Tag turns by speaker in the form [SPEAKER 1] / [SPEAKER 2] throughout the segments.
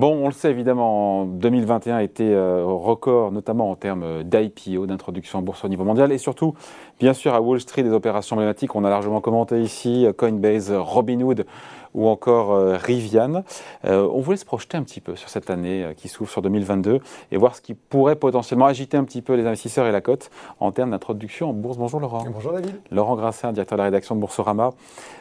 [SPEAKER 1] Bon, on le sait évidemment, 2021 a été euh, record, notamment en termes d'IPO, d'introduction en bourse au niveau mondial, et surtout, bien sûr, à Wall Street, des opérations emblématiques. On a largement commenté ici Coinbase, Robinhood ou encore euh, Rivian. Euh, on voulait se projeter un petit peu sur cette année qui s'ouvre sur 2022 et voir ce qui pourrait potentiellement agiter un petit peu les investisseurs et la cote en termes d'introduction en bourse. Bonjour Laurent.
[SPEAKER 2] Bonjour David.
[SPEAKER 1] Laurent Grassin, directeur de la rédaction de Boursorama.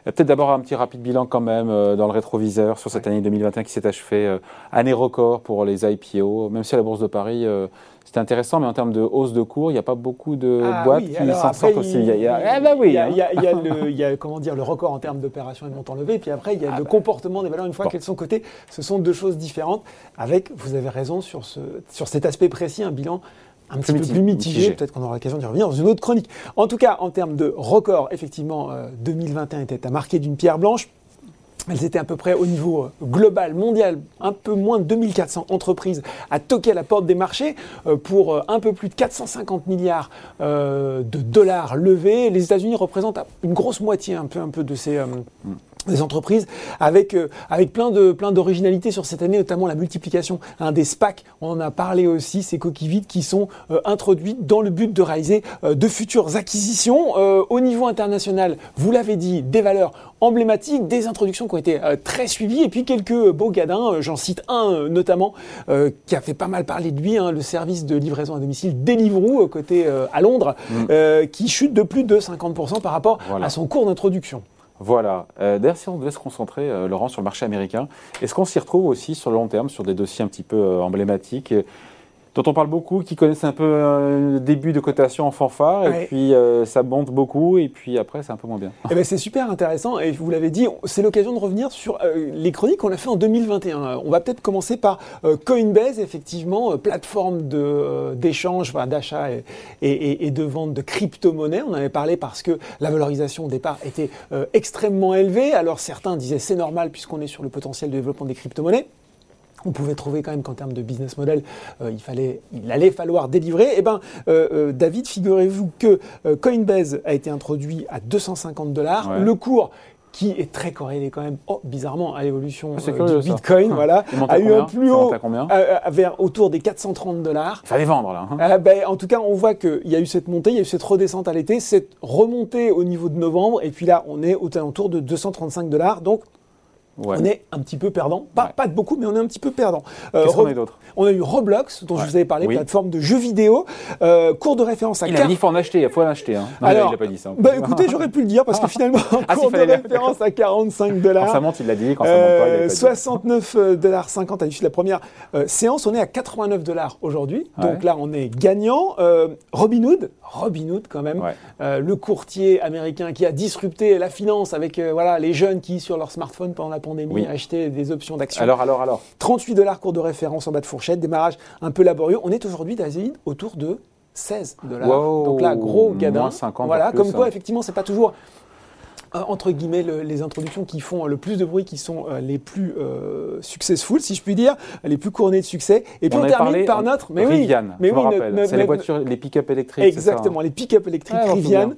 [SPEAKER 1] Peut-être d'abord un petit rapide bilan quand même dans le rétroviseur sur cette année 2021 qui s'est achevée année record pour les IPO, même si à la Bourse de Paris, euh, c'était intéressant, mais en termes de hausse de cours, il n'y a pas beaucoup de
[SPEAKER 2] ah
[SPEAKER 1] boîtes qui s'en sortent aussi. Il
[SPEAKER 2] y a, eh ben oui, il y a, il y a, comment dire, le record en termes d'opérations et de montants levés, puis après, il y a ah le bah. comportement des valeurs une fois qu'elles sont cotées. Ce sont deux choses différentes, avec, vous avez raison, sur, ce, sur cet aspect précis, un bilan un petit peu plus mitigé. Peut-être qu'on aura l'occasion d'y revenir dans une autre chronique. En tout cas, en termes de record, effectivement, 2021 euh, était à marquer d'une pierre blanche. Elles étaient à peu près au niveau euh, global, mondial, un peu moins de 2400 entreprises à toquer à la porte des marchés euh, pour un peu plus de 450 milliards de dollars levés. Les États-Unis représentent une grosse moitié un peu, un peu de ces, mm des entreprises avec, euh, avec plein de plein d'originalité sur cette année, notamment la multiplication hein, des SPAC. On en a parlé aussi, ces coquilles vides qui sont euh, introduites dans le but de réaliser euh, de futures acquisitions. au niveau international, vous l'avez dit, des valeurs emblématiques, des introductions qui ont été très suivies, et puis quelques beaux gadins. J'en cite un notamment qui a fait pas mal parler de lui, hein, le service de livraison à domicile Deliveroo, côté à Londres, mm. qui chute de plus de 50% par rapport à son cours d'introduction.
[SPEAKER 1] Voilà. Euh, D'ailleurs, si on devait se concentrer, euh, Laurent, sur le marché américain, est-ce qu'on s'y retrouve aussi sur le long terme, sur des dossiers un petit peu euh, emblématiques? Dont on parle beaucoup, qui connaissent un peu euh, le début de cotation en fanfare, et puis euh, ça monte beaucoup, et puis après c'est un peu moins bien.
[SPEAKER 2] Eh ben, c'est super intéressant, et vous l'avez dit, c'est l'occasion de revenir sur euh, les chroniques qu'on a fait en 2021. On va peut-être commencer par Coinbase, effectivement, plateforme d'échange, d'achat et, et, de vente de crypto-monnaies. On en avait parlé parce que la valorisation au départ était extrêmement élevée. Alors certains disaient c'est normal puisqu'on est sur le potentiel de développement des crypto-monnaies on pouvait trouver quand même qu'en termes de business model, euh, il, fallait, il allait falloir délivrer. Eh bien, euh, euh, David, figurez-vous que Coinbase a été introduit à 250 dollars. Le cours qui est très corrélé quand même, oh, bizarrement, à l'évolution ah, du Bitcoin, voilà,
[SPEAKER 1] a
[SPEAKER 2] eu un plus haut,
[SPEAKER 1] vers
[SPEAKER 2] autour des 430 dollars.
[SPEAKER 1] Fallait vendre là. Hein.
[SPEAKER 2] Ben, en tout cas, on voit qu'il y a eu cette montée, il y a eu cette redescente à l'été, cette remontée au niveau de novembre, et puis là, on est aux alentours de 235 dollars. Donc, on est un petit peu perdant. Pas, pas de beaucoup, mais on est un petit peu perdant.
[SPEAKER 1] Euh, Qu'est-ce qu'on a d'autre
[SPEAKER 2] On a eu Roblox, dont je vous avais parlé, plateforme de jeux vidéo, euh, cours de référence à
[SPEAKER 1] Il a dit qu'il faut en acheter, il faut en acheter. Hein.
[SPEAKER 2] Non, Alors, il n'a pas dit ça. Bah, écoutez, j'aurais pu le dire, parce que finalement, ah, cours de référence à 45 dollars.
[SPEAKER 1] Quand ça monte, il l'a dit. Quand ça monte pas,
[SPEAKER 2] 69 euh, dollars 50 à l'issue de la première euh, séance. On est à 89 dollars aujourd'hui. Donc là, on est gagnant. Robinhood, Robinhood quand même, le courtier américain qui a disrupté la finance avec voilà, les jeunes qui, sur leur smartphone pendant la pandémie, achetaient des options d'action.
[SPEAKER 1] Alors, alors, alors
[SPEAKER 2] 38 dollars cours de référence en bas de fourchette, démarrage un peu laborieux. On est aujourd'hui, David, autour de 16 dollars. Donc là, gros gadin.
[SPEAKER 1] 50
[SPEAKER 2] voilà, comme quoi,
[SPEAKER 1] hein.
[SPEAKER 2] effectivement, c'est pas toujours entre guillemets les introductions qui font le plus de bruit, qui sont euh, les plus euh, successful, si je puis dire, les plus couronnées de succès.
[SPEAKER 1] Et puis on, termine par notre, mais Rivian, oui, mais oui, c'est les voitures, les pick-up électriques.
[SPEAKER 2] Exactement, les pick-up électriques ah, Rivian.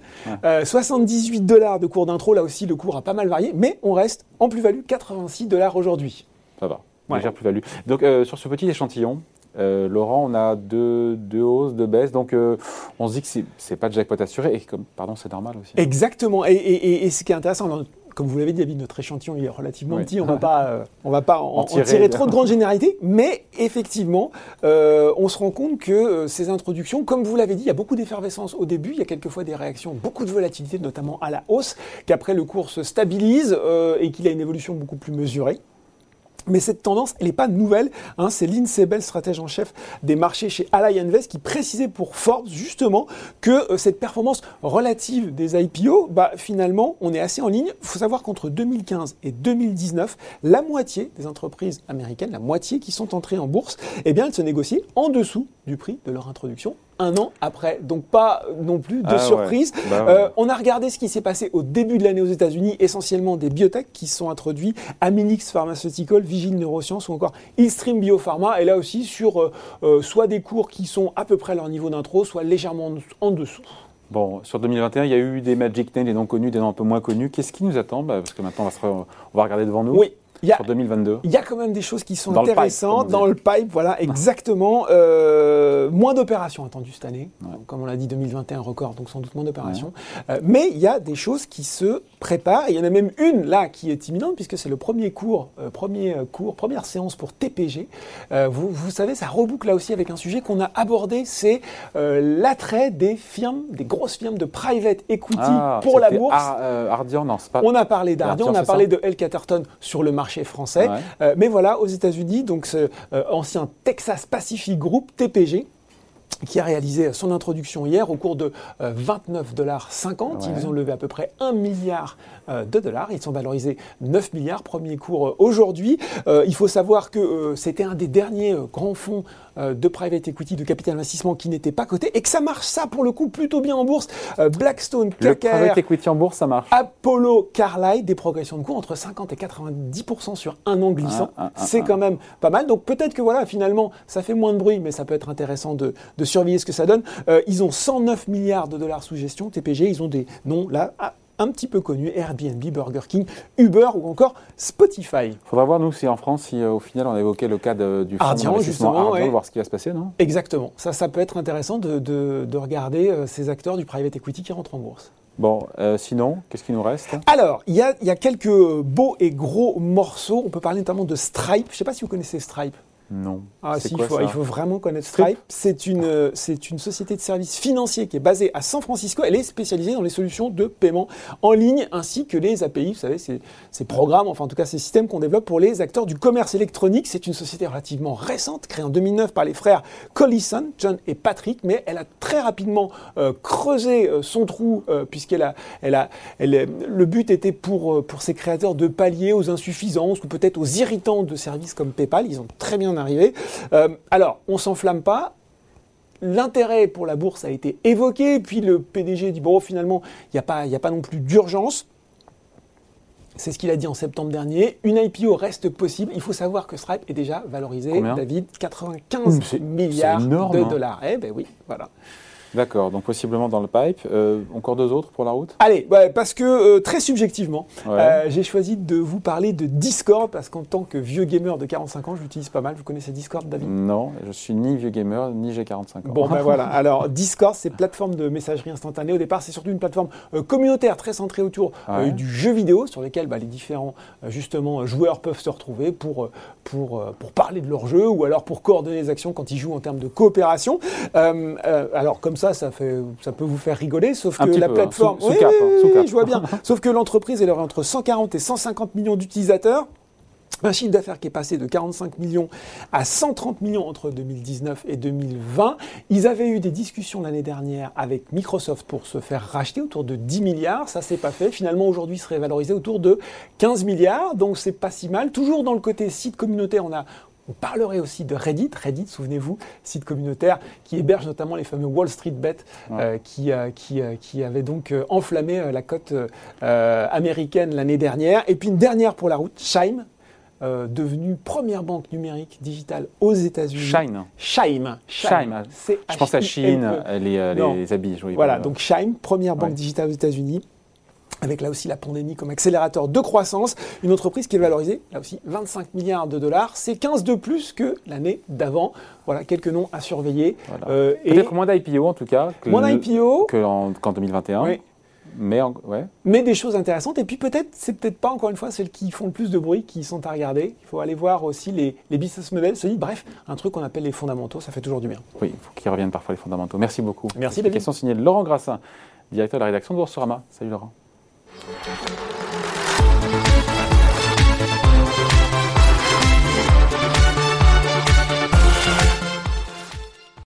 [SPEAKER 2] 78 dollars de cours d'intro, là aussi le cours a pas mal varié, mais on reste en plus-value 86 dollars aujourd'hui.
[SPEAKER 1] Ça va, légère plus-value. Donc sur ce petit échantillon, euh, Laurent, on a deux, deux, hausses, deux baisses, donc euh, on se dit que c'est n'est pas de jackpot assuré, et comme, pardon, c'est normal aussi.
[SPEAKER 2] Exactement, et, ce qui est intéressant, comme vous l'avez dit, David, notre échantillon est relativement petit, on ne va pas en, tirer, trop de grandes généralités, mais effectivement, euh, on se rend compte que ces introductions, comme vous l'avez dit, il y a beaucoup d'effervescence au début, il y a quelquefois des réactions, beaucoup de volatilité, notamment à la hausse, qu'après le cours se stabilise et qu'il a une évolution beaucoup plus mesurée. Mais cette tendance, elle n'est pas nouvelle. Hein, c'est Lindsay Bell, stratège en chef des marchés chez Ally Invest, qui précisait pour Forbes justement que euh, cette performance relative des IPO, bah, finalement, on est assez en ligne. Il faut savoir qu'entre 2015 et 2019, la moitié des entreprises américaines, la moitié qui sont entrées en bourse, eh bien, elles se négociaient en dessous du prix de leur introduction un an après. Donc pas non plus de ah surprise. Bah euh, on a regardé ce qui s'est passé au début de l'année aux États-Unis, essentiellement des biotech qui sont introduits, Amilix Pharmaceutical, Vigil Neurosciences ou encore Illstream Biopharma. Et là aussi sur euh, euh, soit des cours qui sont à peu près à leur niveau d'intro, soit légèrement en dessous.
[SPEAKER 1] Bon, sur 2021, il y a eu des Magic Names, des non connus, des noms un peu moins connus. Qu'est-ce qui nous attend? Bah, Parce que maintenant, on va, on va regarder devant nous.
[SPEAKER 2] Oui,
[SPEAKER 1] sur 2022
[SPEAKER 2] Il y a quand même des choses qui sont intéressantes dans le pipe, voilà, exactement. Euh, moins d'opérations attendues cette année, comme on l'a dit, 2021 record, donc sans doute moins d'opérations. Euh, mais il y a des choses qui se préparent. Il y en a même une là qui est imminente puisque c'est le premier cours, euh, premier cours, première séance pour TPG. Vous, vous, savez, ça reboucle là aussi avec un sujet qu'on a abordé, c'est l'attrait des firmes, des grosses firmes de private equity ah, pour la bourse.
[SPEAKER 1] Ardian, non, pas.
[SPEAKER 2] On a parlé d'Ardian, on a parlé de L. Catterton sur le marché français. Euh, mais voilà, aux États-Unis, donc ce euh, ancien Texas Pacific Group, TPG, qui a réalisé son introduction hier au cours de 29 euh, dollars Ils ont levé à peu près 1 milliard de dollars. Ils sont valorisés 9 milliards, premier cours aujourd'hui. il faut savoir que c'était un des derniers grands fonds euh, de private equity, de capital investissement qui n'était pas coté et que ça marche ça pour le coup plutôt bien en bourse. Euh, Blackstone, KKR,
[SPEAKER 1] le private equity en bourse, ça marche.
[SPEAKER 2] Apollo, Carlyle, des progressions de cours entre 50 et 90% sur un an glissant. Ah, ah, ah, c'est quand même pas mal. Donc peut-être que voilà, finalement, ça fait moins de bruit, mais ça peut être intéressant de, surveiller ce que ça donne. Euh, ils ont 109 milliards de dollars sous gestion, TPG. Ils ont des noms là un petit peu connus, Airbnb, Burger King, Uber ou encore Spotify.
[SPEAKER 1] Faudra voir, nous, si en France, si euh, au final on évoquait le cas du fonds d'investissement Ardian, voir ce qui va se passer, non?
[SPEAKER 2] Exactement. Ça, ça peut être intéressant de, regarder euh, ces acteurs du private equity qui rentrent en bourse.
[SPEAKER 1] Bon, euh, sinon, qu'est-ce qui nous reste?
[SPEAKER 2] Alors, il y a, y a, quelques beaux et gros morceaux. On peut parler notamment de Stripe. Je ne sais pas si vous connaissez Stripe.
[SPEAKER 1] Non.
[SPEAKER 2] Ah si, il, faut, il faut, vraiment connaître Stripe. C'est une, c'est une société de services financiers qui est basée à San Francisco. Elle est spécialisée dans les solutions de paiement en ligne ainsi que les API, vous savez, ces, ces programmes, enfin en tout cas ces systèmes qu'on développe pour les acteurs du commerce électronique. C'est une société relativement récente, créée en 2009 par les frères Collison, John et Patrick, mais elle a très rapidement euh, creusé euh, son trou euh, puisqu'elle a, elle a, elle, le but était pour, pour ses créateurs de pallier aux insuffisances ou peut-être aux irritants de services comme PayPal. Ils ont très bien arrivé. Euh, alors, on s'enflamme pas. L'intérêt pour la bourse a été évoqué, puis le PDG dit bon, finalement, il n'y a, pas, a pas non plus d'urgence. C'est ce qu'il a dit en septembre dernier. Une IPO reste possible. Il faut savoir que Stripe est déjà valorisé, David, 95 milliards de hein. dollars. Eh ben oui, voilà.
[SPEAKER 1] D'accord, donc possiblement dans le pipe. Euh, encore deux autres pour la route?
[SPEAKER 2] Allez, parce que euh, très subjectivement, euh, j'ai choisi de vous parler de Discord, parce qu'en tant que vieux gamer de 45 ans, je l'utilise pas mal. Vous connaissez Discord, David?
[SPEAKER 1] Non, je suis ni vieux gamer, ni j'ai 45 ans.
[SPEAKER 2] Bon, ben voilà. Alors, Discord, c'est plateforme de messagerie instantanée. Au départ, c'est surtout une plateforme communautaire très centrée autour du jeu vidéo, sur lequel bah, les différents justement joueurs peuvent se retrouver pour, pour, pour parler de leur jeu ou alors pour coordonner les actions quand ils jouent en termes de coopération. alors, comme ça, ça, fait, ça peut vous faire rigoler, sauf que la hein. plateforme.
[SPEAKER 1] Sous, cap, hein,
[SPEAKER 2] je vois bien. sauf que l'entreprise, elle aurait entre 140 et 150 millions d'utilisateurs. Un chiffre d'affaires qui est passé de 45 millions à 130 millions entre 2019 et 2020. Ils avaient eu des discussions l'année dernière avec Microsoft pour se faire racheter autour de 10 milliards. Ça s'est pas fait. Finalement, aujourd'hui, serait valorisé autour de 15 milliards. Donc, c'est pas si mal. Toujours dans le côté site communautaire, on a on parlerait aussi de Reddit. Reddit, souvenez-vous, site communautaire qui héberge notamment les fameux Wall Street Bet euh, qui, euh, qui, euh, qui avaient donc enflammé la cote américaine l'année dernière. Et puis une dernière pour la route, Shime, devenue première banque numérique digitale aux États-Unis.
[SPEAKER 1] Shine.
[SPEAKER 2] Shime.
[SPEAKER 1] Shime. Je pense à Chine, les, les habits.
[SPEAKER 2] Voilà, donc Shime, première banque digitale aux États-Unis avec là aussi la pandémie comme accélérateur de croissance, une entreprise qui est valorisée, là aussi, 25 milliards de dollars. C'est 15 de plus que l'année d'avant. Voilà, quelques noms à surveiller.
[SPEAKER 1] Euh, Peut-être moins d'IPO en tout cas.
[SPEAKER 2] Que moins d'IPO.
[SPEAKER 1] Qu'en 2021. Oui. Mais, ouais.
[SPEAKER 2] Mais des choses intéressantes. Et puis peut-être, c'est peut-être pas encore une fois celles qui font le plus de bruit qui sont à regarder. Il faut aller voir aussi les, les business models, bref, un truc qu'on appelle les fondamentaux, ça fait toujours du bien.
[SPEAKER 1] Oui, il faut qu'ils reviennent parfois les fondamentaux. Merci beaucoup.
[SPEAKER 2] Merci David.
[SPEAKER 1] Question signée de Laurent Grassin, directeur de la rédaction de Boursorama. Salut Laurent.
[SPEAKER 3] Thank you.